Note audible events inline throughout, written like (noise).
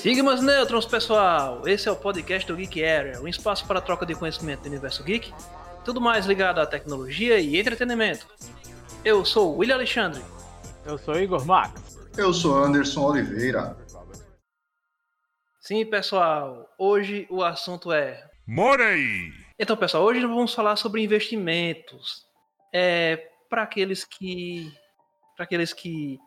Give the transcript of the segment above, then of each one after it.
Sigmas Neutrons, pessoal! Esse é o podcast do Geek Area, um espaço para troca de conhecimento do universo geek, tudo mais ligado à tecnologia e entretenimento. Eu sou o William Alexandre. Eu sou Igor Max. Eu sou Anderson Oliveira. Sim, pessoal, hoje o assunto é. Money! Então, pessoal, hoje nós vamos falar sobre investimentos. É, para aqueles que. Para aqueles que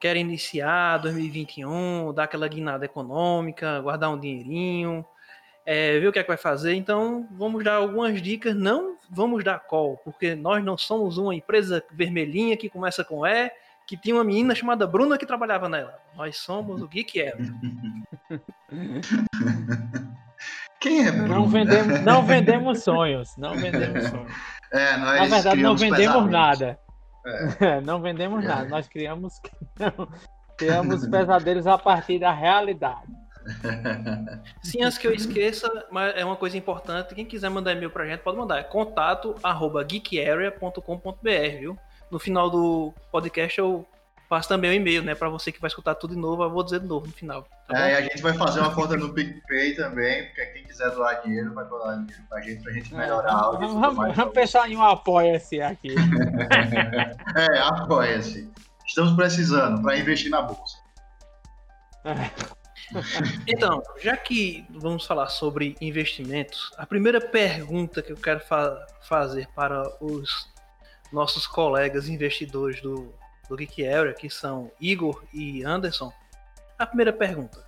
querem iniciar 2021, dar aquela guinada econômica, guardar um dinheirinho, é, ver o que é que vai fazer. Então, vamos dar algumas dicas. Não vamos dar call, porque nós não somos uma empresa vermelhinha que começa com E, que tinha uma menina chamada Bruna que trabalhava nela. Nós somos o Geek Era. (laughs) Quem é Bruna? Não vendemos, não vendemos sonhos. Não vendemos sonhos. (laughs) É, nós Na verdade, não vendemos nada. É. (laughs) Não vendemos nada. Nós criamos, criamos pesadelos a partir da realidade. (laughs) Sim, antes que eu esqueça, mas é uma coisa importante. Quem quiser mandar e-mail pra gente, pode mandar. É contato arroba geekarea.com.br, viu? No final do podcast eu passo também o e-mail, né? Pra você que vai escutar tudo de novo, eu vou dizer de novo no final. Tá É, e a gente vai fazer uma conta no PicPay também, porque quem quiser doar dinheiro vai doar dinheiro pra gente, pra gente melhorar áudio e Vamos, vamos, mais. vamos pensar em um apoia-se aqui. (laughs) É, apoia-se. Estamos precisando para investir na bolsa. Então, já que vamos falar sobre investimentos, a primeira pergunta que eu quero fa- fazer para os nossos colegas investidores do, do Geek Area, que são Igor e Anderson, a primeira pergunta: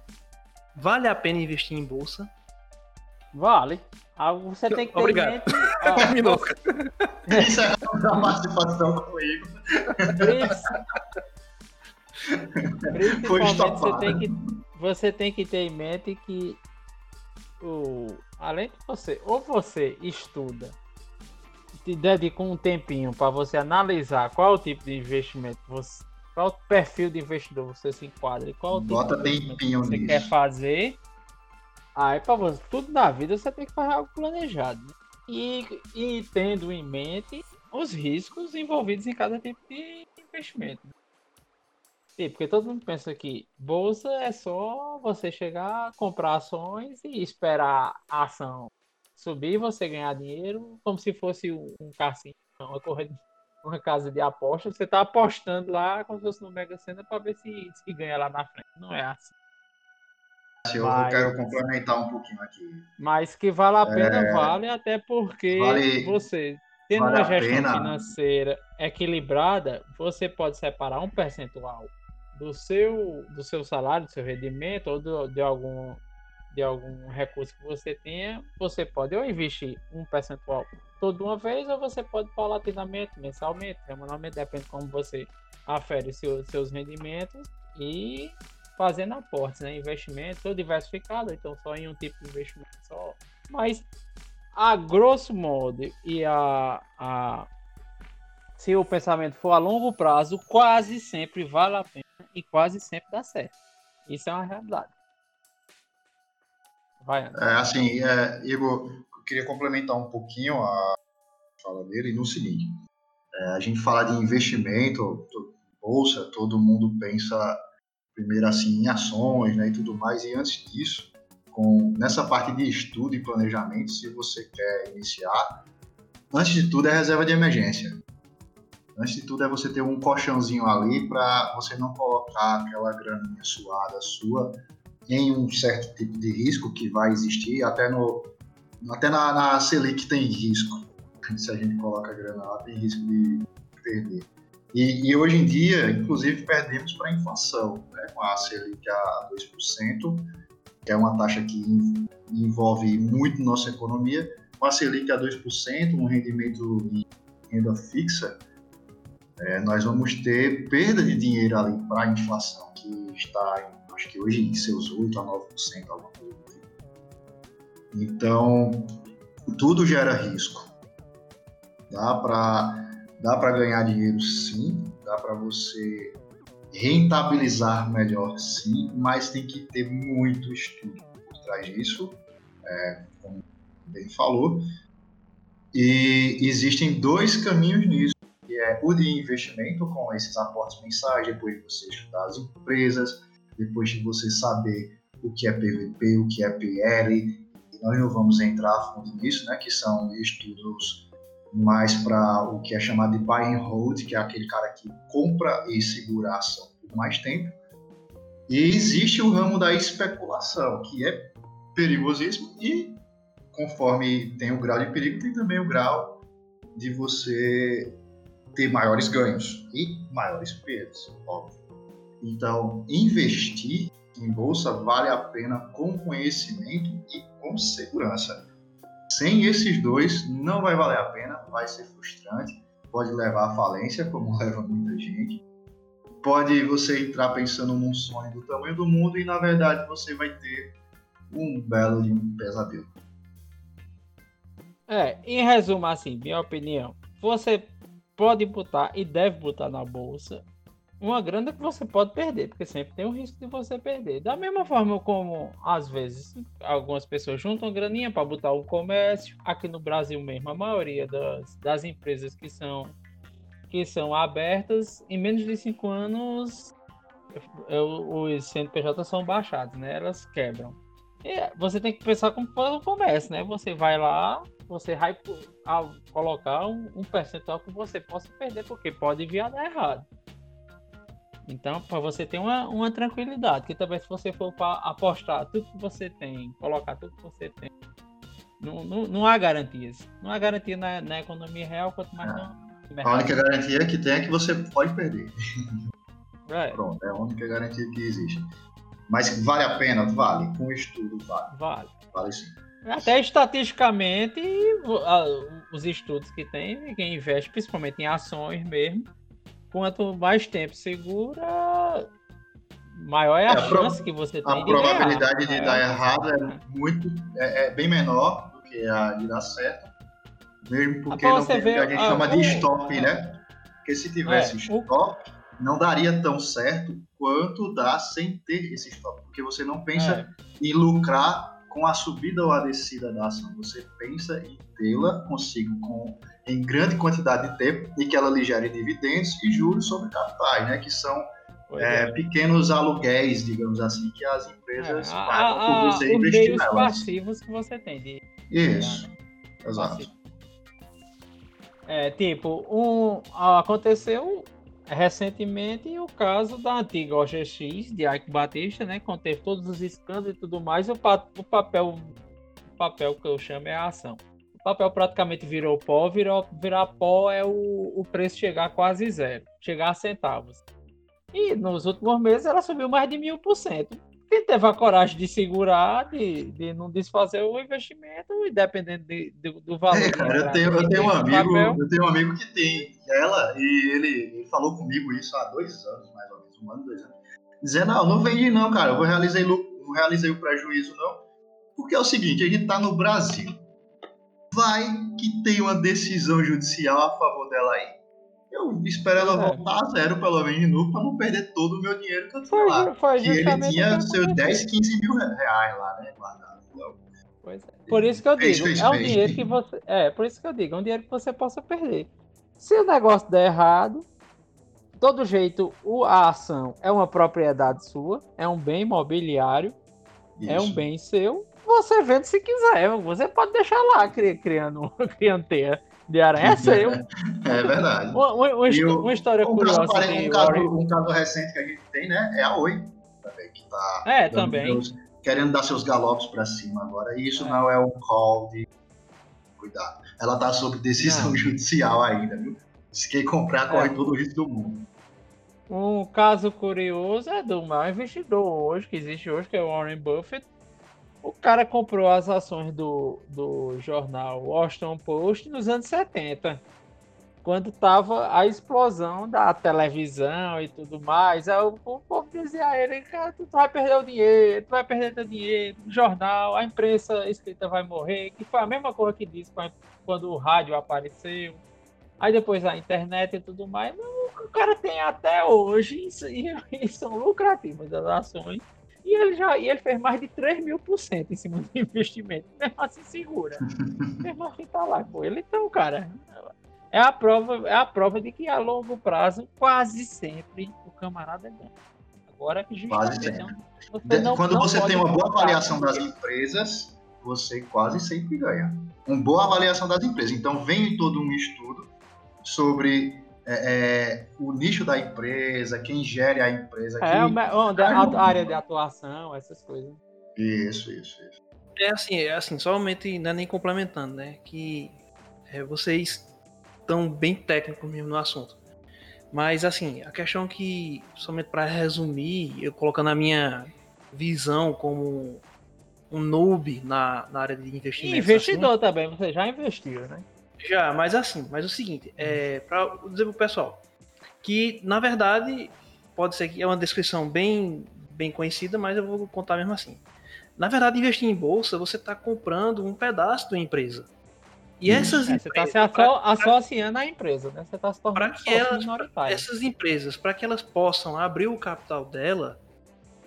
vale a pena investir em bolsa? Vale. Ah, Você tem que ter Obrigado. em mente. (laughs) ó, Terminou. Isso é a participação comigo. Principalmente você tem, que, você tem que ter em mente que o, além de você, ou você estuda, te dedica um tempinho para você analisar qual é o tipo de investimento, você, qual o perfil de investidor você se enquadra e qual o tipo Bota de tempinho você nisso. quer fazer. Aí para você, tudo na vida você tem que fazer algo planejado. né? E, e tendo em mente os riscos envolvidos em cada tipo de investimento. Sim, porque todo mundo pensa que bolsa é só você chegar, comprar ações e esperar a ação subir, você ganhar dinheiro, como se fosse um, cassino, uma corrida, uma casa de apostas. Você está apostando lá como se fosse no Mega Sena para ver se, se ganha lá na frente. Não é assim. Eu, Mas- quero complementar um pouquinho aqui. Mas que vale a pena, É. vale, até porque Vale- você, tendo vale uma gestão financeira equilibrada, você pode separar um percentual do seu, do seu salário, do seu rendimento, ou do- de, algum, de algum recurso que você tenha. Você pode ou investir um percentual toda uma vez, ou você pode paulatinamente, mensalmente, semanalmente, depende de como você afere seus, seus rendimentos e fazendo aportes, né? Investimentos ou diversificado, então só em um tipo de investimento só. Mas a grosso modo e a, a se o pensamento for a longo prazo, quase sempre vale a pena e quase sempre dá certo. Isso é uma realidade. Vai. É, assim, é, Igor, eu queria complementar um pouquinho a fala dele no seguinte: é, a gente fala de investimento, to- bolsa, todo mundo pensa primeiro assim em ações, né, e tudo mais. E antes disso, com nessa parte de estudo e planejamento, se você quer iniciar, antes de tudo é reserva de emergência. Antes de tudo é você ter um colchãozinho ali para você não colocar aquela graninha suada sua em um certo tipo de risco que vai existir, até no até na, na Selic tem risco. Se a gente coloca a grana lá, tem risco de perder. E, e hoje em dia, inclusive, perdemos para a inflação, né? com a Selic a 2%, que é uma taxa que en- envolve muito nossa economia. Com a Selic a 2%, um rendimento de renda fixa, é, nós vamos ter perda de dinheiro ali para a inflação, que está, em, acho que hoje, em seus 8% a 9%, alguma coisa. Então, tudo gera risco. Dá para dá para ganhar dinheiro sim, dá para você rentabilizar melhor sim, mas tem que ter muito estudo por trás disso, é, como bem falou. E existem dois caminhos nisso, que é o de investimento com esses aportes mensais, depois você estudar as empresas, depois de você saber o que é PVP, o que é PL, nós não vamos entrar a fundo nisso, né, que são estudos mais para o que é chamado de buy and hold, que é aquele cara que compra e segura a ação por mais tempo. E existe o ramo da especulação, que é perigosíssimo e conforme tem o grau de perigo, tem também o grau de você ter maiores ganhos e maiores perdas, óbvio. Então, investir em bolsa vale a pena com conhecimento e com segurança. Sem esses dois, não vai valer a pena, vai ser frustrante, pode levar à falência, como (laughs) leva muita gente. Pode você entrar pensando num sonho do tamanho do mundo e na verdade você vai ter um belo de um pesadelo. É, em resumo, assim, minha opinião, você pode botar e deve botar na bolsa uma grana que você pode perder, porque sempre tem o risco de você perder. Da mesma forma como, às vezes, algumas pessoas juntam graninha para botar um comércio. Aqui no Brasil mesmo, a maioria das, das empresas que são, que são abertas, em menos de cinco anos, os CNPJ são baixados, né? Elas quebram. E você tem que pensar como o comércio, né? Você vai lá, você vai colocar um, um percentual que você possa perder, porque pode vir a dar errado. Então, para você ter uma, uma tranquilidade, que também se você for apostar tudo que você tem, colocar tudo que você tem, não, não, não há garantias. Não há garantia na, na economia real, quanto mais não. no A única garantia que tem é que você pode perder. É. Pronto, é a única garantia que existe. Mas vale a pena? Vale. Com estudo, vale. Vale. Vale sim. Até estatisticamente, os estudos que tem, quem investe principalmente em ações mesmo, quanto mais tempo segura, maior é a, é, chance a que você tem a de probabilidade de dar errado é muito é, é, bem menor do que a de dar certo mesmo porque não tem, ver, a gente chama de stop né porque se tivesse é, stop não daria tão certo quanto dá sem ter esse stop porque você não pensa é. em lucrar com a subida ou a descida da ação. Você pensa em tê-la consigo com, em grande quantidade de tempo e que ela lhe gere dividendos e juros sobre capitais, né? Que são é, é. pequenos aluguéis, digamos assim, que as empresas é, pagam a, por você investir nelas. passivos que você tem. De... Isso, exato. É, tipo, um, aconteceu recentemente o caso da antiga OGX de Ike Batista, né, conteve todos os escândalos e tudo mais, o, pa o papel o papel que eu chamo é a ação. Papel praticamente virou pó, virou, virar pó é o, o preço chegar quase zero, chegar a centavos. E nos últimos meses ela subiu mais de mil por cento quem teve a coragem de segurar, de, de não desfazer o investimento, e dependendo de, de, do valor. É, cara, eu tenho, eu tenho um amigo, eu tenho um amigo que tem ela, e ele, ele, falou comigo isso há dois anos, mais ou menos, um ano, dois anos. Dizendo, não, não vendi não, cara, eu realizei, não realizei o prejuízo, não. Porque é o seguinte, a gente tá no Brasil. Vai que tem uma decisão judicial a favor dela aí eu espero ela é. voltar a zero, pelo menos, de novo, para não perder todo o meu dinheiro que eu tinha lá. Foi que ele tinha seus 10, 15 mil reais lá, né, guardado. Então, pois é. Por isso que eu digo, fez, é um fez, dinheiro que você. É, por isso que eu digo, é um dinheiro que você possa perder. Se o negócio der errado, todo jeito, a ação é uma propriedade sua, é um bem imobiliário, isso. é um bem seu. Você vende se quiser, você pode deixar lá criando, (laughs) criando teia de aranha é. (laughs) É verdade. Uma, uma, uma, uma história um curiosa. Um, caso, um caso recente que a gente tem, né? É a Oi. Que tá é, também. querendo dar seus galopes para cima agora. E isso é. não é um call de. Cuidado. Ela tá sob decisão não. judicial ainda, viu? Se quem comprar, corre é. todo o risco do mundo. Um caso curioso é do maior investidor hoje, que existe hoje, que é o Warren Buffett, o cara comprou as ações do, do jornal Washington Post nos anos 70, quando tava a explosão da televisão e tudo mais. Aí o, povo dizia a ele, cara, tu vai perder o dinheiro, tu vai perder teu dinheiro, o jornal, a imprensa escrita vai morrer, que foi a mesma coisa que disse quando o rádio apareceu. Aí depois a internet e tudo mais. O cara tem até hoje e, e (laughs) são lucrativas as ações e ele já e ele fez mais de 3 mil por cento em cima do (laughs) investimento. Mesmo assim segura. (laughs) Mesmo assim tá lá. Pô, ele então, cara, é a prova, é a prova de que a longo prazo quase sempre o camarada ganha. Agora que Quase sempre. Você Quando você tem uma boa avaliação das empresas, você quase sempre ganha. Uma boa avaliação das empresas. Então, vem todo um estudo sobre é, é, o nicho da empresa, quem gere a empresa. É, onde, a, área de atuação, essas coisas. Isso, isso, isso. É assim, é assim, somente não é nem complementando, né? Que é, vocês estão bem técnicos mesmo no assunto. Mas assim, a questão que, somente para resumir, eu colocando a minha visão como um noob na, na área de investimento. investidor assim, também, você já investiu, né? Já, mas assim, mas o seguinte, é, para dizer pro pessoal, que na verdade pode ser que é uma descrição bem, bem conhecida, mas eu vou contar mesmo assim. Na verdade, investir em bolsa, você está comprando um pedaço da empresa. E essas é, empresas. Você está se associando à empresa, né? Você está se tornando que elas, Essas empresas, para que elas possam abrir o capital dela,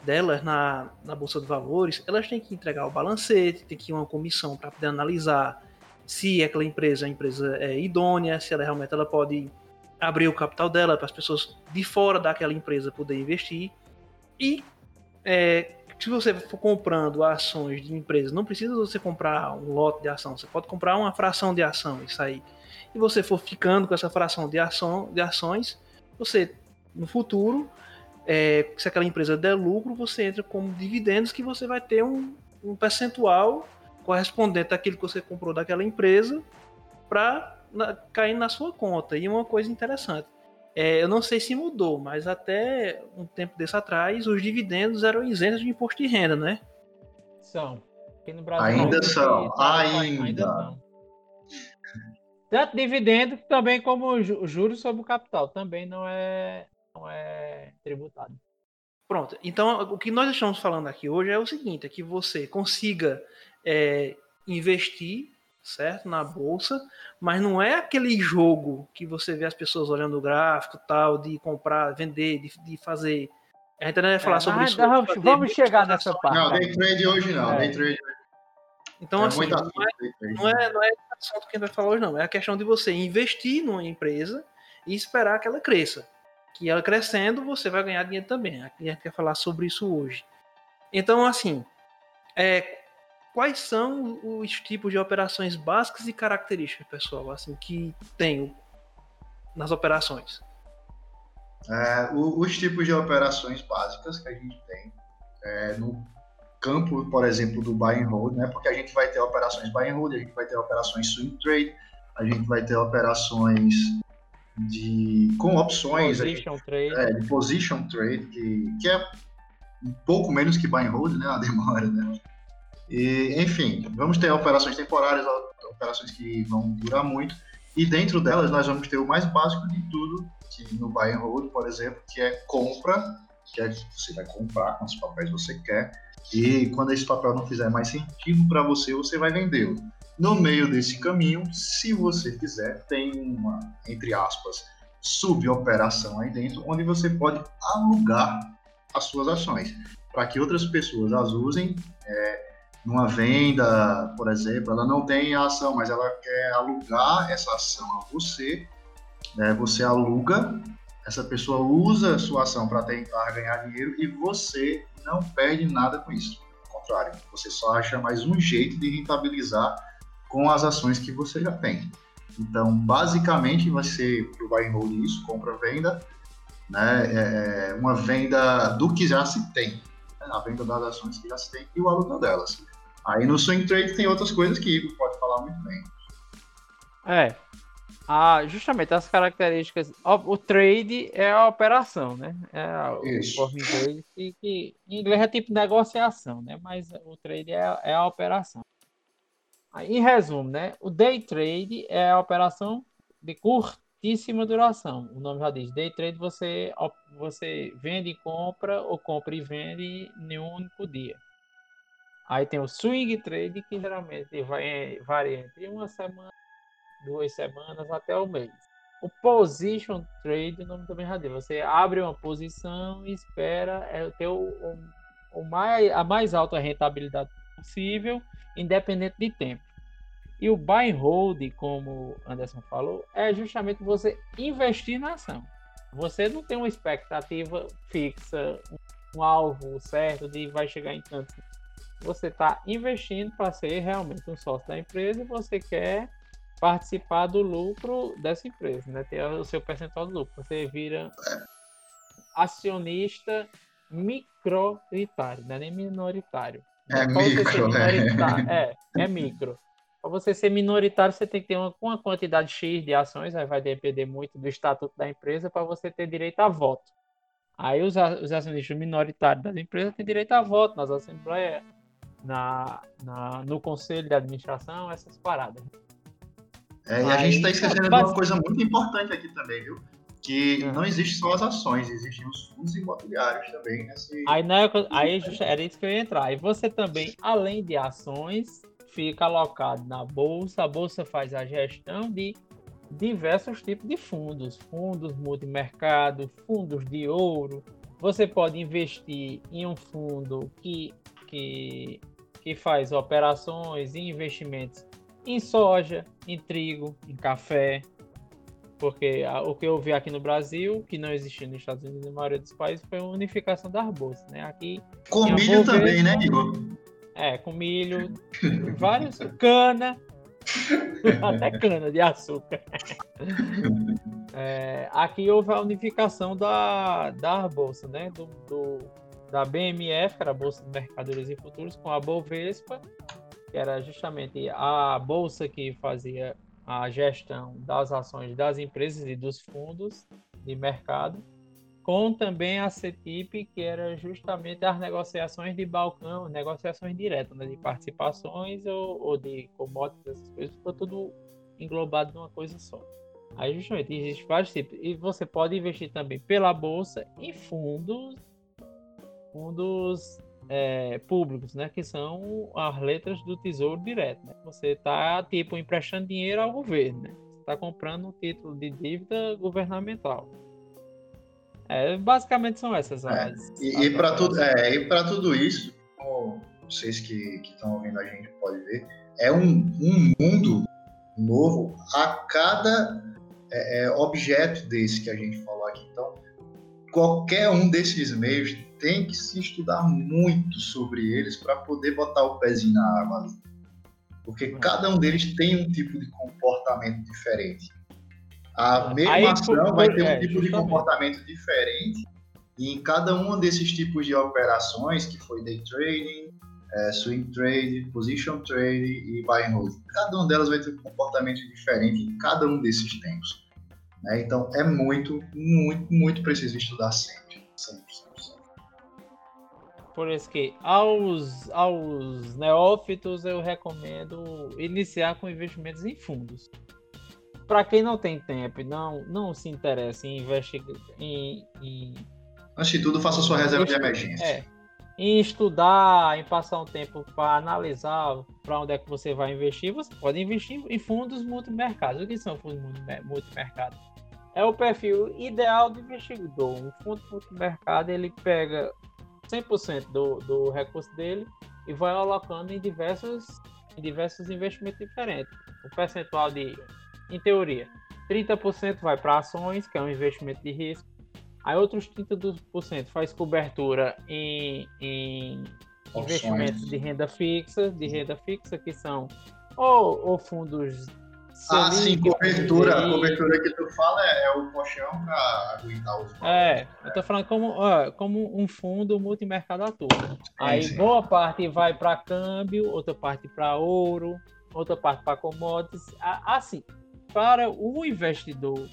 delas na, na Bolsa de Valores, elas têm que entregar o balancete, tem que ir uma comissão para poder analisar se aquela empresa, a empresa é idônea, se ela realmente ela pode abrir o capital dela para as pessoas de fora daquela empresa poder investir. E é, se você for comprando ações de empresas, não precisa você comprar um lote de ação, você pode comprar uma fração de ação, isso aí. E você for ficando com essa fração de, ação, de ações, você no futuro, é, se aquela empresa der lucro, você entra como dividendos que você vai ter um, um percentual correspondente àquilo que você comprou daquela empresa para cair na sua conta. E uma coisa interessante, é, eu não sei se mudou, mas até um tempo desse atrás, os dividendos eram isentos de imposto de renda, né? São. Aqui no Brasil, ainda são, ainda. ainda. Tanto dividendo também como juros sobre o capital também não é, não é tributado. Pronto. Então, o que nós estamos falando aqui hoje é o seguinte: é que você consiga é, investir certo na bolsa, mas não é aquele jogo que você vê as pessoas olhando o gráfico tal de comprar, vender, de, de fazer. A gente não vai falar é, sobre isso. Vamos, vamos chegar nessa parte. Não, day trade hoje não. É. Day trade. Então, é assim, não é, não é, não é assunto que a gente vai falar hoje, não. É a questão de você investir numa empresa e esperar que ela cresça. Que ela crescendo, você vai ganhar dinheiro também. A gente quer falar sobre isso hoje. Então, assim, é, quais são os tipos de operações básicas e características, pessoal, assim, que tem nas operações? É, os tipos de operações básicas que a gente tem é, no campo, por exemplo, do buy and hold, né? Porque a gente vai ter operações buy and hold, a gente vai ter operações swing trade, a gente vai ter operações de com opções, position gente, trade, é, de position trade, que, que é um pouco menos que buy and hold, né? A demora, né? E, enfim, vamos ter operações temporárias, operações que vão durar muito, e dentro delas nós vamos ter o mais básico de tudo, que no buy and hold, por exemplo, que é compra, que é que você vai comprar quantos papéis você quer, e quando esse papel não fizer mais sentido para você, você vai vendê-lo. No meio desse caminho, se você quiser, tem uma, entre aspas, suboperação aí dentro, onde você pode alugar as suas ações para que outras pessoas as usem é, numa venda, por exemplo, ela não tem a ação, mas ela quer alugar essa ação a você, né? você aluga, essa pessoa usa a sua ação para tentar ganhar dinheiro e você não perde nada com isso. Ao contrário, você só acha mais um jeito de rentabilizar com as ações que você já tem. Então, basicamente, vai ser o buy and hold isso, compra-venda, né? É, é uma venda do que já se tem, né? a venda das ações que já se tem e o aluguel delas. Aí no swing trade tem outras coisas que Igor pode falar muito bem. É. Ah, justamente as características. O trade é a operação, né? É o em inglês que, que, em inglês é tipo negociação, né? Mas o trade é, é a operação. Aí, em resumo, né? O day trade é a operação de curtíssima duração. O nome já diz. Day trade você, você vende e compra, ou compra e vende em um único dia. Aí tem o swing trade, que geralmente vai, varia entre uma semana, duas semanas até o mês. O position trade, o nome também já. Você abre uma posição e espera é, ter o, o, o mais, a mais alta rentabilidade possível, independente de tempo. E o buy and hold, como Anderson falou, é justamente você investir na ação. Você não tem uma expectativa fixa, um alvo certo de vai chegar em tanto. Você está investindo para ser realmente um sócio da empresa e você quer participar do lucro dessa empresa, né? Ter o seu percentual do lucro. Você vira acionista microritário, não é nem minoritário. É micro, é. é, é micro. Para você ser minoritário, você tem que ter uma, uma quantidade X de ações, aí vai depender muito do estatuto da empresa para você ter direito a voto. Aí os, os acionistas minoritários da empresa têm direito a voto nas assembleias, na, na, no conselho de administração, essas paradas. É, e a gente está esquecendo de uma coisa muito importante aqui também, viu? Que uhum. não existe só as ações, existem os fundos imobiliários também. Nesse... Aí, né, aí era isso que eu ia entrar. E você também, além de ações, fica alocado na bolsa. A bolsa faz a gestão de diversos tipos de fundos, fundos multimercado, fundos de ouro. Você pode investir em um fundo que, que, que faz operações e investimentos em soja, em trigo, em café, porque o que eu vi aqui no Brasil, que não existia nos Estados Unidos e na maioria dos países, foi a unificação das bolsas, né? Aqui com milho também, né, Igor? É, com milho, vários cana, (laughs) até cana de açúcar. É, aqui houve a unificação da, da bolsa, né? Do, do, da BMF, que era a Bolsa de Mercadorias e Futuros, com a Bovespa, que era justamente a bolsa que fazia a gestão das ações das empresas e dos fundos de mercado, com também a CETIP, que era justamente as negociações de balcão, negociações diretas, né, de participações ou, ou de commodities, essas coisas, ficou tudo englobado numa coisa só. Aí justamente existe vários tipos. E você pode investir também pela bolsa em fundos, fundos é, públicos, né? Que são as letras do Tesouro Direto. Né? Você está tipo emprestando dinheiro ao governo, né? Você está comprando um título de dívida governamental. É, basicamente são essas é, as. E, e para tudo, é, e tudo isso, como vocês que estão ouvindo a gente podem ver, é um, um mundo novo a cada é, é, objeto desse que a gente falou aqui. Então, qualquer um desses meios tem que se estudar muito sobre eles para poder botar o pezinho na água. Porque cada um deles tem um tipo de comportamento diferente. A mesma Aí, ação vai ter um é, tipo justamente. de comportamento diferente e em cada um desses tipos de operações, que foi day trading, é, swing trade, position trade e buy and hold, cada uma delas vai ter um comportamento diferente em cada um desses tempos. Né? Então é muito, muito, muito preciso estudar sempre. sempre, sempre, Por isso que aos, aos neófitos eu recomendo iniciar com investimentos em fundos. Para quem não tem tempo e não, não se interessa em investir em, em Antes de tudo, faça sua reserva de emergência. É, em estudar, em passar um tempo para analisar para onde é que você vai investir, você pode investir em fundos multimercados. O que são fundos multimercados? É o perfil ideal do investidor. Um fundo multimercado ele pega 100% do, do recurso dele e vai alocando em diversos, em diversos investimentos diferentes. O percentual de, em teoria, 30% vai para ações, que é um investimento de risco. Aí outros 30% faz cobertura em, em investimentos de renda fixa, de renda fixa que são ou, ou fundos ah, sim, cobertura. A cobertura que tu fala é, é o colchão para aguentar os É, eu tô falando como, ó, como um fundo multimercado atua. Aí sim. boa parte vai para câmbio, outra parte para ouro, outra parte para commodities. Assim, para o investidor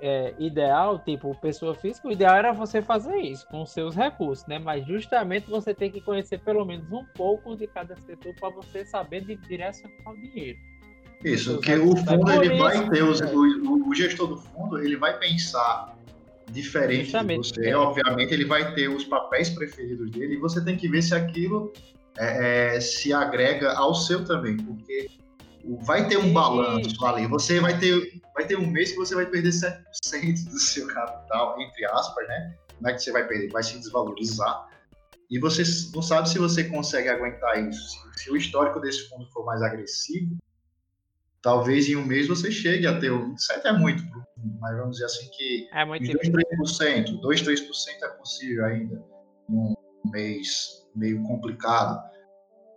é, ideal, tipo pessoa física, o ideal era você fazer isso com seus recursos, né? Mas justamente você tem que conhecer pelo menos um pouco de cada setor para você saber de direcionar o dinheiro. Isso, porque o fundo ele vai ter, os, o, o, gestor do fundo ele vai pensar diferente Justamente. de você, obviamente ele vai ter os papéis preferidos dele e você tem que ver se aquilo é, é, se agrega ao seu também, porque vai ter um balanço ali, você vai ter, vai ter um mês que você vai perder 7% do seu capital, entre aspas, né? Não é que você vai perder, vai se desvalorizar. E você não sabe se você consegue aguentar isso. Se, se o histórico desse fundo for mais agressivo, talvez em um mês você chegue a ter um 7 é muito, mas vamos dizer assim que é muito 2, 3%, 2, 3% é possível ainda. em um mês meio complicado.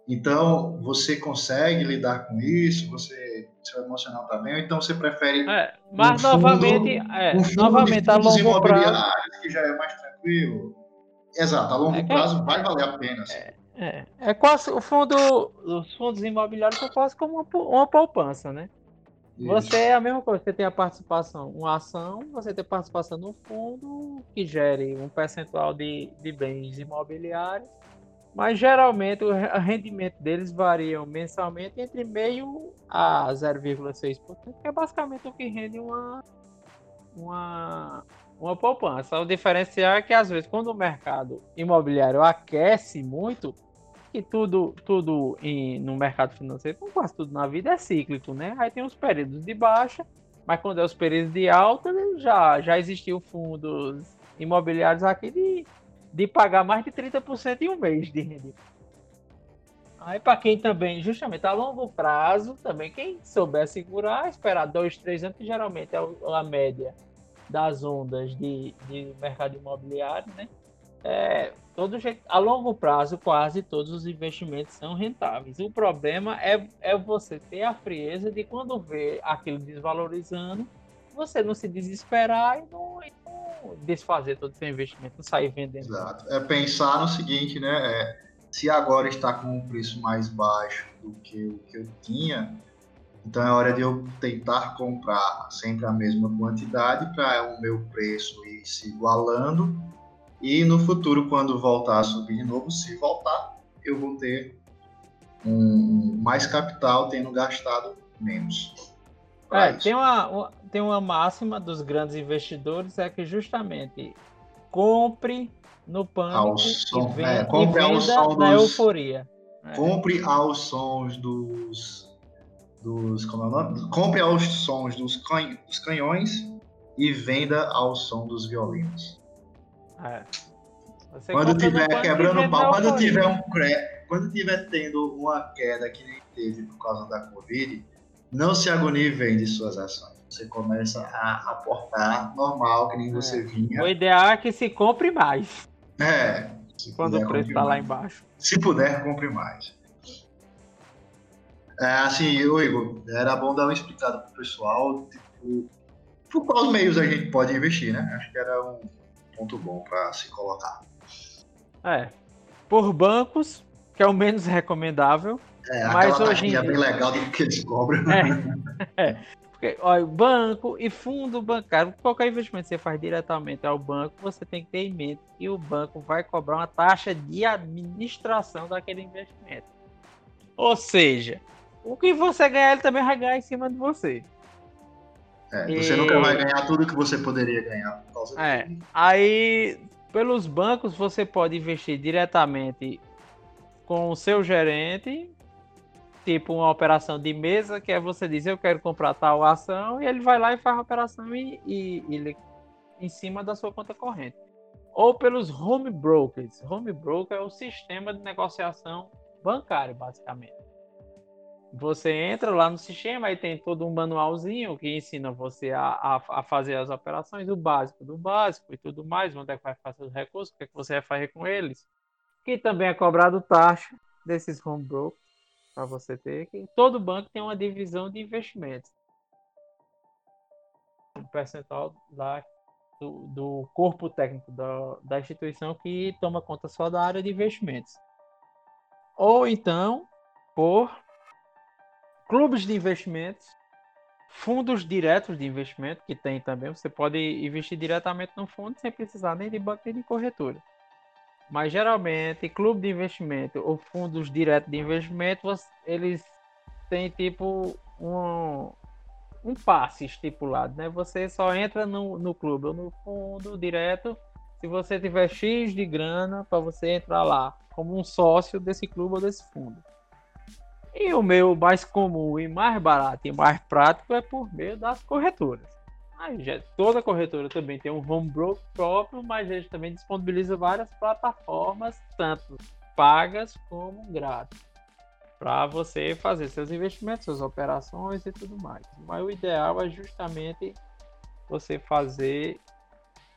Então, você consegue lidar com isso? Você, seu emocional está bem? Ou então você prefere. É, mas um novamente, fundo, é, um novamente a longo prazo. que já é mais tranquilo. Exato, a longo é prazo vai valer a pena. Assim. É, é, é quase o fundo, os fundos imobiliários são quase como uma, uma poupança, né? Isso. Você é a mesma coisa, você tem a participação, uma ação, você tem participação no fundo que gere um percentual de, de bens imobiliários mas geralmente o rendimento deles varia mensalmente entre meio a 0,6%, que é basicamente o que rende uma, uma, uma poupança. O diferencial é que às vezes quando o mercado imobiliário aquece muito, e tudo, tudo em, no mercado financeiro, como quase tudo na vida, é cíclico, né? Aí tem os períodos de baixa, mas quando é os períodos de alta, já, já existiu fundos imobiliários aqui de de pagar mais de 30% em um mês de rendimento. Aí, para quem também, justamente a longo prazo, também, quem souber segurar, esperar dois, três anos, que geralmente é a média das ondas de, de mercado imobiliário, né? É, todo jeito, a longo prazo, quase todos os investimentos são rentáveis. O problema é, é você ter a frieza de quando vê aquilo desvalorizando, você não se desesperar e não, e não desfazer todo o seu investimento, não sair vendendo. Exato. É pensar no seguinte, né? É, se agora está com um preço mais baixo do que o que eu tinha, então é hora de eu tentar comprar sempre a mesma quantidade para o meu preço ir se igualando e no futuro, quando voltar a subir de novo, se voltar, eu vou ter um, mais capital tendo gastado menos. É, tem uma, tem uma máxima dos grandes investidores é que justamente compre no pânico som, e, venda, é, compre e venda na dos, euforia. É. Compre aos sons dos dos como é o nome? Compre aos sons dos, dos canhões e venda ao som dos violinos. É. quando tiver quebrando pau, quando tiver um quando tiver tendo uma queda que nem teve por causa da Covid, não se agonie e vende suas ações. Você começa a aportar normal, que nem é. você vinha. O ideal é que se compre mais. É. Quando o preço está lá embaixo. Se puder, compre mais. É, assim, ô Igor, era bom dar uma explicada pro pessoal, tipo, por quais meios a gente pode investir, né? Acho que era um ponto bom para se colocar. É. Por bancos, que é o menos recomendável. É, mas hoje em dia... bem legal do que eles cobram. É, é. Porque, olha, banco e fundo bancário, qualquer investimento que você faz diretamente ao banco, você tem que ter em mente que o banco vai cobrar uma taxa de administração daquele investimento. Ou seja, o que você ganhar, ele também vai ganhar em cima de você. É, você e... nunca vai ganhar tudo que você poderia ganhar por causa é, Aí, pelos bancos, você pode investir diretamente com o seu gerente, tipo uma operação de mesa, que é você dizer eu quero comprar tal ação, e ele vai lá e faz a operação e, e, e em cima da sua conta corrente. Ou pelos home brokers. Home broker é o sistema de negociação bancário, basicamente. Você entra lá no sistema e tem todo um manualzinho que ensina você a, a, a, fazer as operações, o básico do básico e tudo mais, onde é que vai fazer os recursos, o que, é que você vai fazer com eles. Que também é cobrado taxa desses home brokers para você ter. Que todo banco tem uma divisão de investimentos. Um percentual da, do, do corpo técnico da, da instituição que toma conta só da área de investimentos. Ou então, por clubes de investimentos, fundos diretos de investimento, que tem também. Você pode investir diretamente no fundo sem precisar nem de banco nem de corretora. Mas geralmente, clube de investimento ou fundos diretos de investimento, eles têm tipo um, um passe estipulado, né? Você só entra no, no clube ou no fundo direto se você tiver X de grana para você entrar lá como um sócio desse clube ou desse fundo. E o meu mais comum e mais barato e mais prático é por meio das corretoras. Aí já, toda corretora também tem um home próprio, mas eles também disponibilizam várias plataformas, tanto pagas como grátis, para você fazer seus investimentos, suas operações e tudo mais. Mas o ideal é justamente você fazer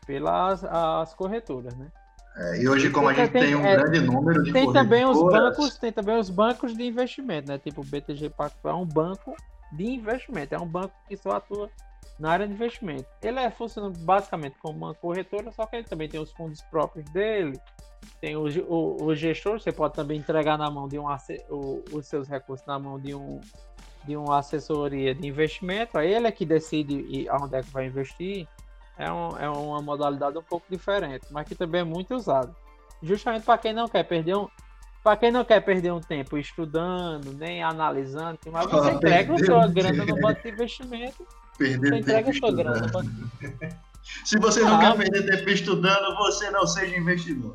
pelas as corretoras, né? É, e hoje, como a gente tem, tem um é, grande número de tem também os bancos, tem também os bancos de investimento, né? Tipo o BTG Pactual é um banco de investimento, é um banco que só atua na área de investimento. Ele é funcionando basicamente como uma corretora, só que ele também tem os fundos próprios dele, tem o, o, o gestor, você pode também entregar na mão de um o, os seus recursos na mão de um de uma assessoria de investimento, aí ele é que decide aonde é que vai investir. É, um, é uma modalidade um pouco diferente, mas que também é muito usada. Justamente para quem não quer perder um, para quem não quer perder um tempo estudando, nem analisando, mas você entrega a sua grana no banco de investimento. Perder você entrega a sua grana no banco. (laughs) Se você não ah, quer perder tempo estudando, você não seja investidor.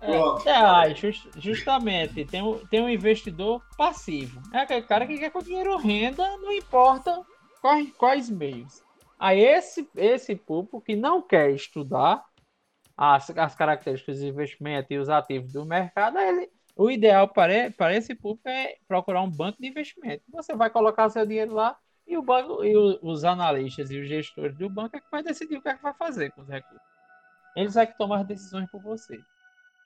É, é just, justamente, tem um, tem um investidor passivo. É aquele cara que quer que o dinheiro renda, não importa quais, quais meios. Aí esse, esse público que não quer estudar as, as características do investimento e os ativos do mercado, ele, o ideal para, para esse público é procurar um banco de investimento. Você vai colocar seu dinheiro lá e o banco e o, os analistas e os gestores do banco é que vai decidir o que é que vai fazer com os recursos. Eles é que tomam as decisões por você.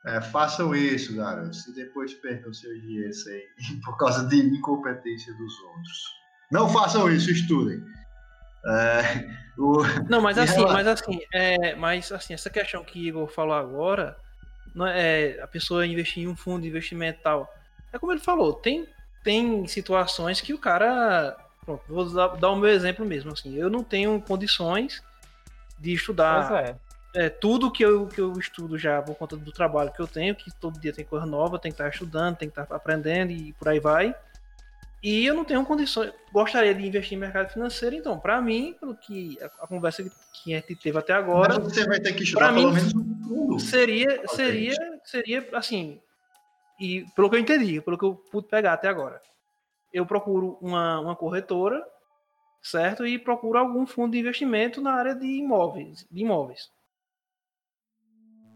É, façam isso, garotos, e depois percam seu dinheiro aí (laughs) por causa de incompetência dos outros. Não façam isso, estudem. É, (laughs) o... Não, mas assim, mas assim, é, mas assim, essa questão que Igor falou agora, não é, a pessoa investir em um fundo de investimento e tal. É como ele falou, tem, tem situações que o cara. Pronto, vou dar, dar o meu exemplo mesmo. Assim, eu não tenho condições de estudar. Pois é é, tudo que eu, que eu estudo já por conta do trabalho que eu tenho, que todo dia tem coisa nova, tem que estar estudando, tem que estar aprendendo e por aí vai. E eu não tenho condições, gostaria de investir em mercado financeiro, então, para mim, pelo que a, a, conversa que a gente teve até agora, Mas você vai ter que estudar pelo menos um fundo. Seria, seria, seria assim, e pelo que eu entendi, pelo que eu pude pegar até agora, eu procuro uma, uma corretora, certo? E procuro algum fundo de investimento na área de imóveis, de imóveis.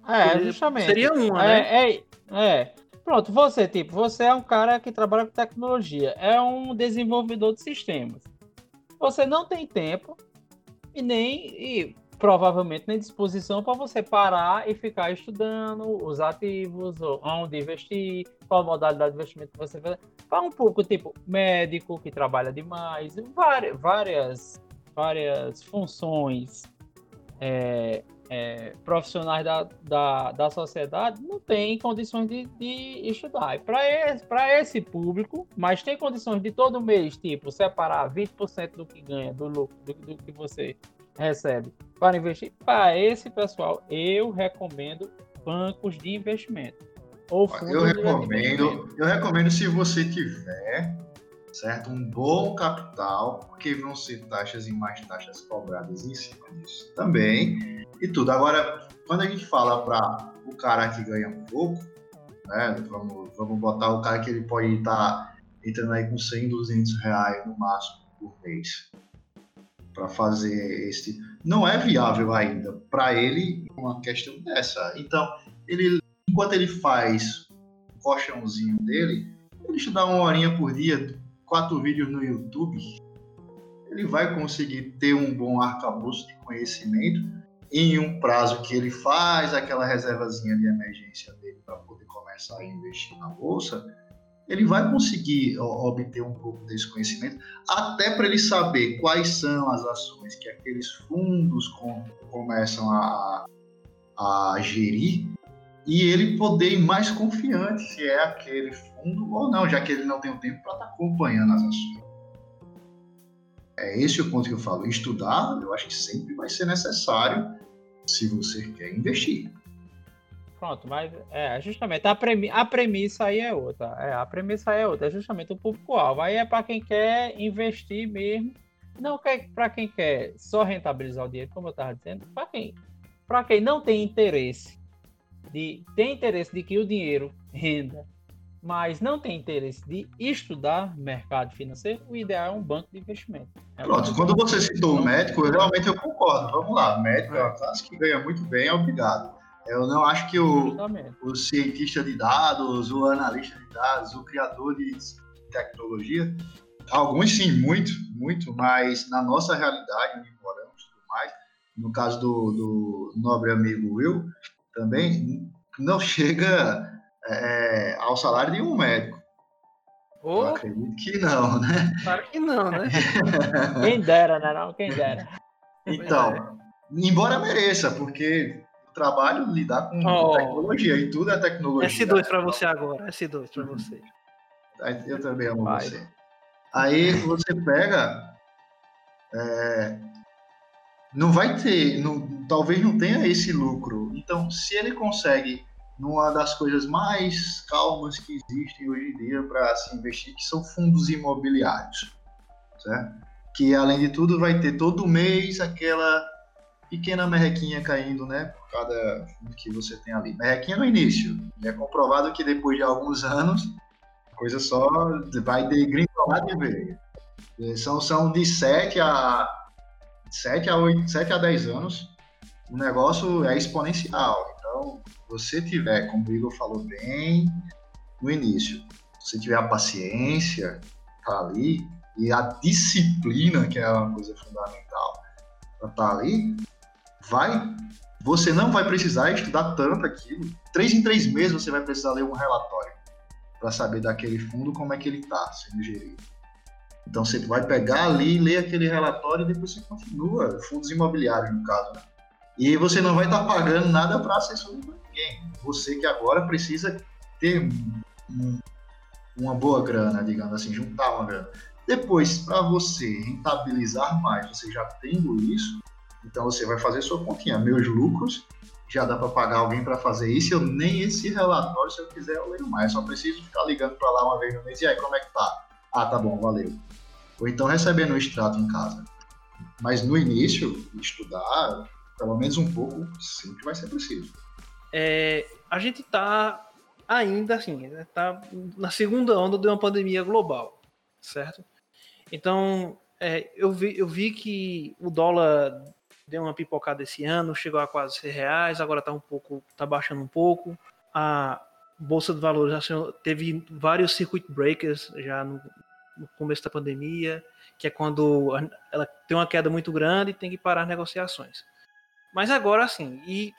É, justamente. Seria uma, é, né? É, é. Pronto, você, tipo, você é um cara que trabalha com tecnologia, é um desenvolvedor de sistemas. Você não tem tempo e nem, e provavelmente nem disposição para você parar e ficar estudando os ativos, onde investir, qual modalidade de investimento você vai. Para um pouco, tipo, médico que trabalha demais, várias, várias, várias funções é, é, profissionais da, da, da sociedade não têm condições de, de estudar. Para esse, esse público, mas tem condições de todo mês, tipo, separar 20% do que ganha, do lucro, do, do que você recebe, para investir. Para esse pessoal, eu recomendo bancos de investimento. Ou fundos eu recomendo, eu recomendo se você tiver certo? Um bom capital, porque vão ser taxas e mais taxas cobradas em cima disso também, e tudo. Agora, quando a gente fala para o cara que ganha pouco, né, vamos, vamos botar o cara que ele pode estar tá entrando aí com 100, 200 reais no máximo por mês para fazer este. Não é viável ainda para ele uma questão dessa. Então, ele, enquanto ele faz o colchãozinho dele, ele estudar uma horinha por dia, quatro vídeos no YouTube, ele vai conseguir ter um bom arcabouço de conhecimento em um prazo que ele faz aquela reservazinha de emergência dele para poder começar a investir na bolsa, ele vai conseguir obter um pouco desse conhecimento, até para ele saber quais são as ações que aqueles fundos com, começam a, a gerir e ele poder ir mais confiante se é aquele fundo ou não, já que ele não tem o tempo para estar tá acompanhando as ações. É esse o ponto que eu falo. Estudar, eu acho que sempre vai ser necessário se você quer investir. Pronto, mas é justamente a, premi a premissa aí é outra. É, a premissa aí é outra, é justamente o público-alvo. Aí é para quem quer investir mesmo, não para quem quer só rentabilizar o dinheiro, como eu estava dizendo, para quem, quem não tem interesse de tem interesse de que o dinheiro renda, mas não tem interesse de estudar mercado financeiro, o ideal é um banco de investimento. É Pronto, quando você citou o médico, eu, realmente eu concordo. Vamos lá, médico é uma classe que ganha muito bem, obrigado. Eu não acho que o, o cientista de dados, o analista de dados, o criador de tecnologia, alguns sim, muito, muito, mas na nossa realidade, onde moramos e tudo mais, no caso do, do nobre amigo Will, também não chega é, ao salário de um médico. Oh. Eu acredito que não, né? Claro que não, né? (laughs) Quem dera, né? Não, quem dera. Então, embora mereça, porque o trabalho lidar com oh. tecnologia e tudo é tecnologia. S2 para você agora, S2 para você. Eu também amo Vai. você. Aí você pega. É, não vai ter, não, talvez não tenha esse lucro. Então, se ele consegue numa das coisas mais calmas que existem hoje em dia para se investir, que são fundos imobiliários, certo? Que além de tudo vai ter todo mês aquela pequena merrequinha caindo, né, por cada fundo que você tem ali. Merrequinha no início, é comprovado que depois de alguns anos a coisa só vai degringolar de vez. É, são, são de 7 a 7 a 8, 7 a 10 anos, o negócio é exponencial. Então, você tiver, como o Igor falou bem no início, se tiver a paciência, tá ali, e a disciplina, que é uma coisa fundamental, tá ali, vai, você não vai precisar estudar tanto aquilo. Três em três meses você vai precisar ler um relatório para saber daquele fundo como é que ele está sendo gerido. Então você vai pegar ali, ler aquele relatório e depois você continua, fundos imobiliários no caso, né? E você não vai estar tá pagando nada para assessor de ninguém. Você que agora precisa ter um, uma boa grana, digamos assim, juntar uma grana. Depois, para você rentabilizar mais, você já tendo isso, então você vai fazer sua continha. Meus lucros já dá para pagar alguém para fazer isso. Eu nem esse relatório, se eu quiser, eu leio mais. Só preciso ficar ligando para lá uma vez no mês. E aí, como é que tá? Ah, tá bom, valeu. Ou então recebendo um extrato em casa. Mas no início, estudar, pelo menos um pouco, sempre vai ser preciso. É, a gente está ainda assim, está na segunda onda de uma pandemia global, certo? Então, é, eu, vi, eu vi que o dólar deu uma pipocada esse ano, chegou a quase 100 reais, agora está um pouco, está baixando um pouco. A bolsa de valores assim, teve vários circuit breakers já no, no começo da pandemia, que é quando ela tem uma queda muito grande e tem que parar negociações. Mas agora sim, e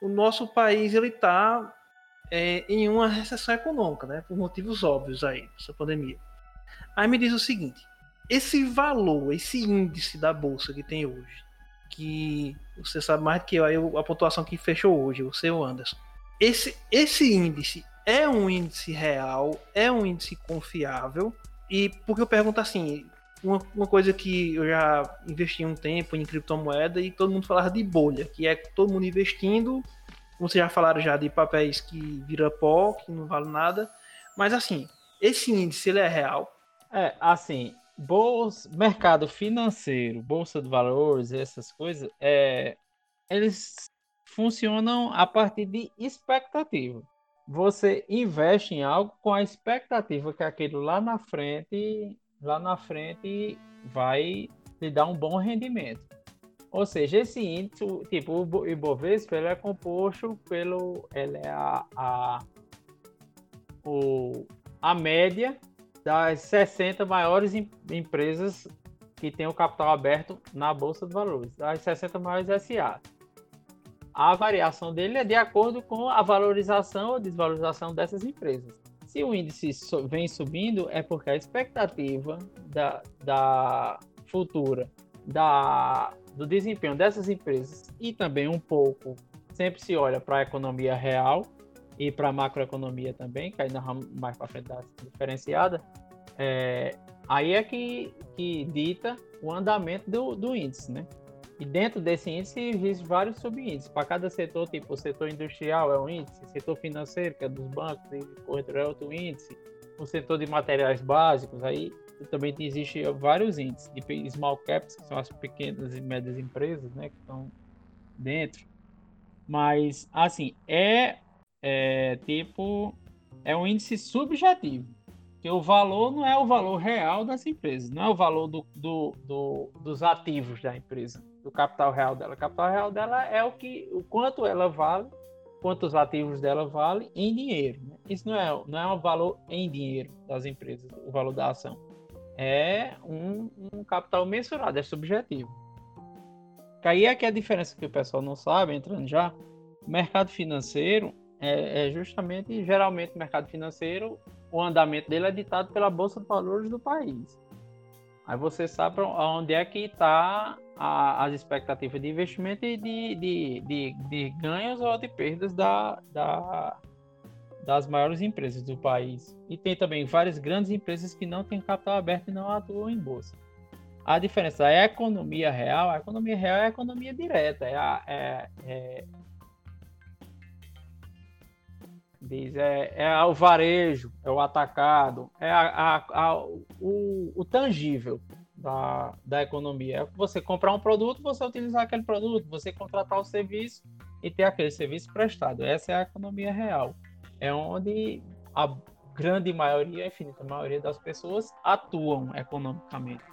o nosso país ele está é, em uma recessão econômica, né? Por motivos óbvios aí, essa pandemia. Aí me diz o seguinte: esse valor, esse índice da bolsa que tem hoje, que você sabe mais do que eu, aí a pontuação que fechou hoje, você o Anderson. Esse, esse índice é um índice real, é um índice confiável. E porque eu pergunto assim, uma, uma, coisa que eu já investi um tempo em criptomoeda e todo mundo falava de bolha, que é todo mundo investindo, como vocês já falaram já de papéis que vira pó, que não vale nada. Mas assim, esse índice ele é real? É, assim, bolsa, mercado financeiro, bolsa de valores, essas coisas, é, eles funcionam a partir de expectativa. Você investe em algo com a expectativa que aquilo lá na frente lá na frente vai lhe dar um bom rendimento. Ou seja, esse índice, tipo, o Ibovespa, ele é composto pelo, ele é a, a, o, a média das 60 maiores em, empresas que têm o capital aberto na Bolsa de Valores, das 60 maiores SA. A variação dele é de acordo com a valorização ou desvalorização dessas empresas. Se o índice vem subindo, é porque a expectativa da, da futura da, do desempenho dessas empresas e também um pouco sempre se olha para a economia real e para a macroeconomia também, que ainda mais para frente da diferenciada, é, aí é que, que dita o andamento do, do índice, né? E dentro desse índice existem vários subíndices. Para cada setor, tipo o setor industrial é um índice, setor financeiro, que é dos bancos e corretor é outro índice, o setor de materiais básicos, aí também existe vários índices de small caps, que são as pequenas e médias empresas, né, que estão dentro. Mas, assim, é, é tipo, é um índice subjetivo. Que o valor não é o valor real das empresas, não é o valor do, do, do dos ativos da empresa do capital real dela. O capital real dela é o que, o quanto ela vale, quantos ativos dela vale em dinheiro. Né? Isso não é, não é um valor em dinheiro das empresas, o valor da ação. É um, um capital mensurado, é subjetivo. Que aí é que é a diferença que o pessoal não sabe, entrando já, mercado financeiro é, é, justamente, geralmente, o mercado financeiro, o andamento dele é ditado pela Bolsa de Valores do país. Aí você sabe onde é que está as expectativas de investimento e de, de, de, de ganhos ou de perdas da, da, das maiores empresas do país. E tem também várias grandes empresas que não têm capital aberto e não atuam em bolsa. A diferença é a economia real. A economia real é a economia direta, é, a, é, é diz, é, é o varejo, é o atacado, é a, a, a, o, o, tangível da, da economia. É você comprar um produto, você utilizar aquele produto, você contratar o serviço e ter aquele serviço prestado. Essa é a economia real. É onde a grande maioria, a infinita maioria das pessoas atuam economicamente.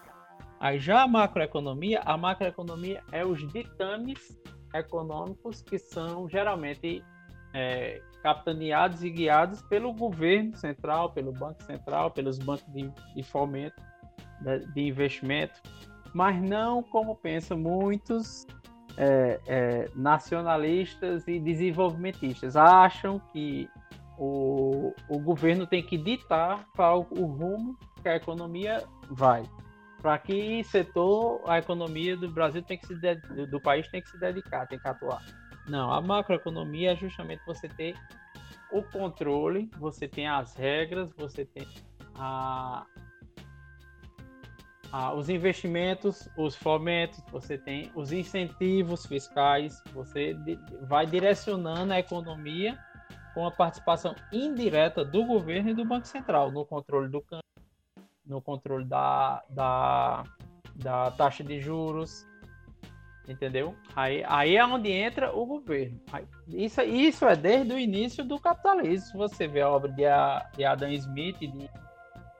Aí já a macroeconomia, a macroeconomia é os ditames econômicos que são geralmente é, capitaneados e guiados pelo governo central, pelo Banco Central, pelos bancos de, de fomento, de, de, investimento, mas não como pensam muitos é, é, nacionalistas e desenvolvimentistas. Acham que o, o governo tem que ditar qual o rumo que a economia vai. Para que setor a economia do Brasil tem que se do país tem que se dedicar, tem que atuar. Não, a macroeconomia é justamente você ter o controle, você tem as regras, você tem a, a, os investimentos, os fomentos, você tem os incentivos fiscais, você vai direcionando a economia com a participação indireta do governo e do Banco Central no controle do câmbio, no controle da, da, da taxa de juros, Entendeu? Aí, aí é onde entra o governo. Isso, isso é desde o início do capitalismo. Você vê a obra de, de Adam Smith e de,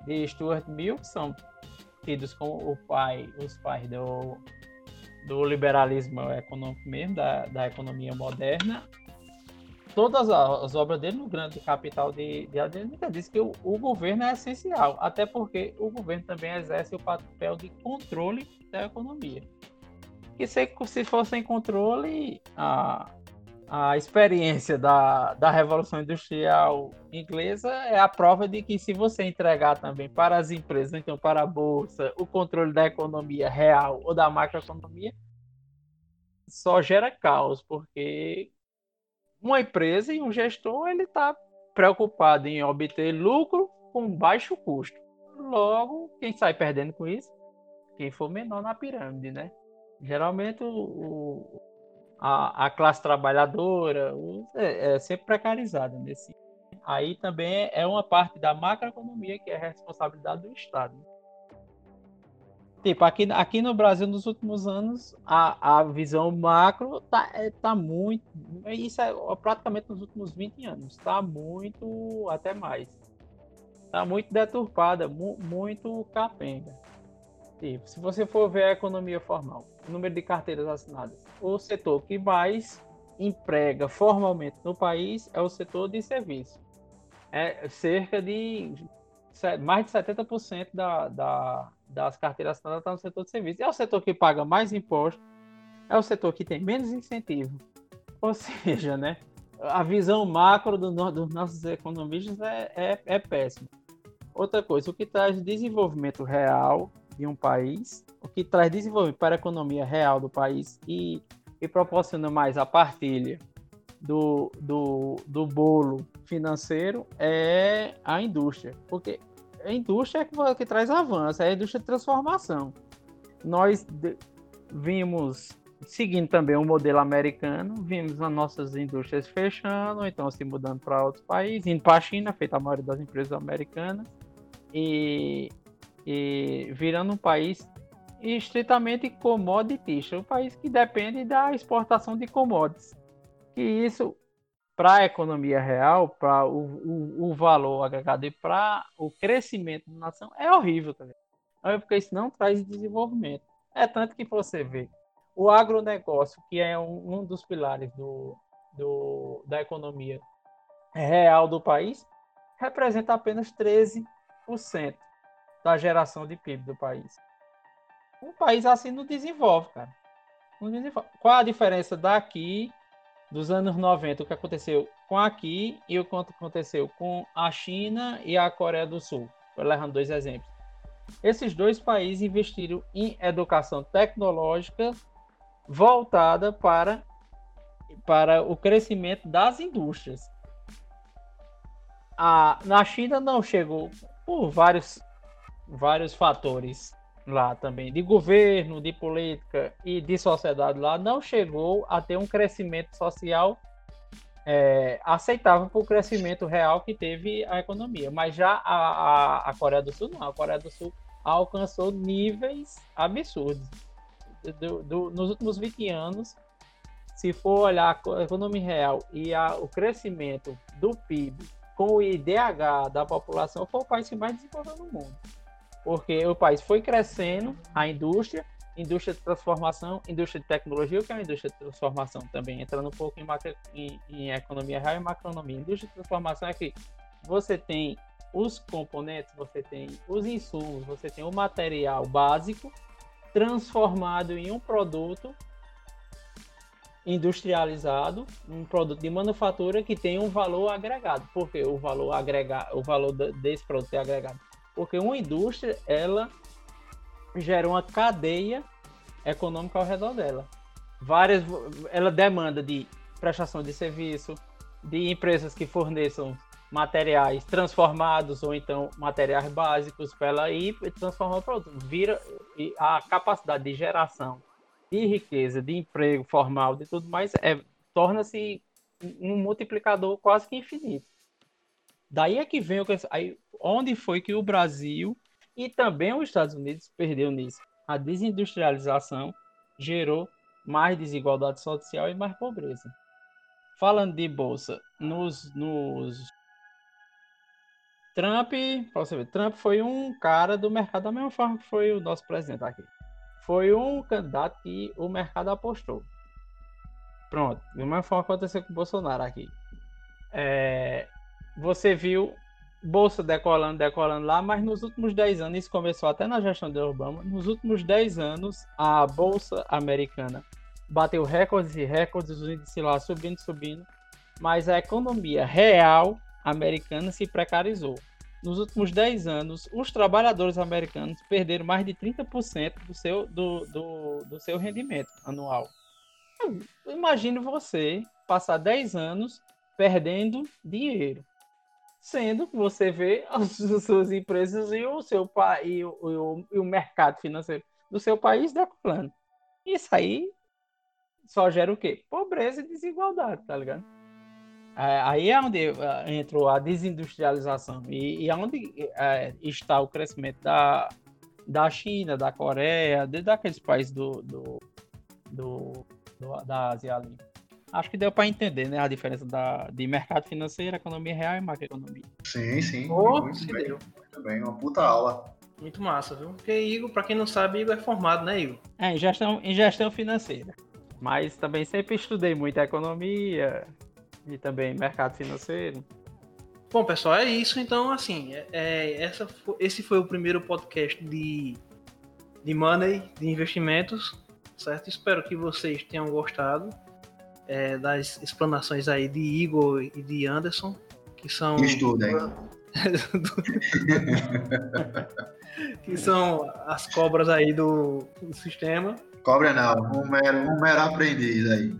de Stuart Mill, que são tidos como o pai, os pais do, do liberalismo econômico mesmo, da, da economia moderna, todas as obras dele no grande capital de, de Adam Smith diz que o, o, governo é essencial, até porque o governo também exerce o papel de controle da economia que se, se fosse em controle, a, a experiência da, da Revolução Industrial Inglesa é a prova de que se você entregar também para as empresas, então para a Bolsa, o controle da economia real ou da macroeconomia, só gera caos, porque uma empresa e um gestor ele está preocupado em obter lucro com baixo custo. Logo, quem sai perdendo com isso? Quem for menor na pirâmide, né? Geralmente o, a, a, classe trabalhadora o, é, é, sempre precarizada nesse. Aí também é uma parte da macroeconomia que é responsabilidade do Estado. Tipo, aqui, aqui no Brasil, nos últimos anos, a, a visão macro tá, é, tá muito. Isso é praticamente nos últimos 20 anos. Tá muito, até mais. Tá muito deturpada, mu, muito capenga. Tipo, se você for ver a economia formal, o número de carteiras assinadas, o setor que mais emprega formalmente no país é o setor de serviço. É cerca de mais de 70% da, da, das carteiras assinadas está no setor de serviço. É o setor que paga mais impostos, é o setor que tem menos incentivo. Ou seja, né, a visão macro do, dos nossos economistas é, é, é péssima. Outra coisa, o que traz desenvolvimento real de um país, o que traz desenvolvimento para a economia real do país e, e proporciona mais a partilha do, do, do bolo financeiro é a indústria, porque a indústria é que, que traz avanço, é a indústria de transformação. Nós vimos, seguindo também o modelo americano, vimos as nossas indústrias fechando, então se mudando para outros países, indo para a China, feita a maioria das empresas americanas, e e virando um país estritamente commoditista, um país que depende da exportação de commodities. Que isso, para a economia real, para o, o, o, valor agregado e para o crescimento da nação, é horrível, tá é porque isso não traz desenvolvimento. É tanto que você vê o agronegócio, que é um, um dos pilares do, do, da economia real do país, representa apenas 13% da geração de PIB do país. Um país assim não desenvolve, cara. Não desenvolve. Qual a diferença daqui dos anos 90, o que aconteceu com aqui e o que aconteceu com a China e a Coreia do Sul. Vou levando dois exemplos. Esses dois países investiram em educação tecnológica voltada para, para o crescimento das indústrias. A, na China não chegou por vários, vários fatores lá também, de governo, de política e de sociedade lá, não chegou a ter um crescimento social é, aceitável para o crescimento real que teve a economia. Mas já a, a, a, Coreia do Sul não, a Coreia do Sul alcançou níveis absurdos. Do, do, nos últimos 20 anos, se for olhar a economia real e a, o crescimento do PIB com o IDH da população, foi o país que mais desenvolveu no mundo porque o país foi crescendo, a indústria, indústria de transformação, indústria de tecnologia, o que é uma indústria de transformação também, entrando um pouco em, macro, em, em economia real e macroeconomia. Indústria de transformação é que você tem os componentes, você tem os insumos, você tem o material básico transformado em um produto industrializado, um produto de manufatura que tem um valor agregado. Porque o valor agregado, o valor desse produto é agregado porque uma indústria ela gera uma cadeia econômica ao redor dela. Várias, ela demanda de prestação de serviço, de empresas que forneçam materiais transformados ou então materiais básicos para ela ir transformar o produto. Vira a capacidade de geração de riqueza, de emprego formal, de tudo mais, é, torna-se um multiplicador quase que infinito. Daí é que vem o aí, onde foi que o Brasil e também os Estados Unidos perdeu nisso. A desindustrialização gerou mais desigualdade social e mais pobreza. Falando de bolsa, nos, nos Trump, você ver, Trump foi um cara do mercado da mesma forma que foi o nosso presidente aqui. Foi um candidato que o mercado apostou. Pronto, da mesma forma que aconteceu com o Bolsonaro aqui. É, você viu bolsa decolando, decolando lá, mas nos últimos 10 anos, isso começou até na gestão de Obama, nos últimos 10 anos, a bolsa americana bateu recordes e recordes, os índices lá subindo, subindo, mas a economia real americana se precarizou. Nos últimos 10 anos, os trabalhadores americanos perderam mais de 30% do seu, do, do, do seu rendimento anual. Imagine você passar 10 anos perdendo dinheiro sendo que você vê (laughs) as, suas empresas e o seu e o, o, e o mercado financeiro do seu país decolando. Isso aí só gera o quê? Pobreza e desigualdade, tá ligado? É, aí é onde é, entrou a desindustrialização e, e onde é, está o crescimento da, da China, da Coreia, de, daqueles países do, do, do, do da Ásia ali. Acho que deu para entender, né, a diferença da, de mercado financeiro, economia real e macroeconomia. Sim, sim. Oh, muito, bem, deu. muito bem, uma puta aula. Muito massa, viu? Porque Igor, para quem não sabe, Igor é formado, né, Igor? É, em gestão, em gestão financeira. Mas também sempre estudei muito economia e também mercado financeiro. Bom, pessoal, é isso. Então, assim, é, é essa, esse foi o primeiro podcast de, de Money, de investimentos, certo? Espero que vocês tenham gostado é, das explanações aí de Igor e de Anderson, que são. Estudem. (laughs) que são as cobras aí do, do sistema. Cobra não, um mero, um mero aprendiz aí.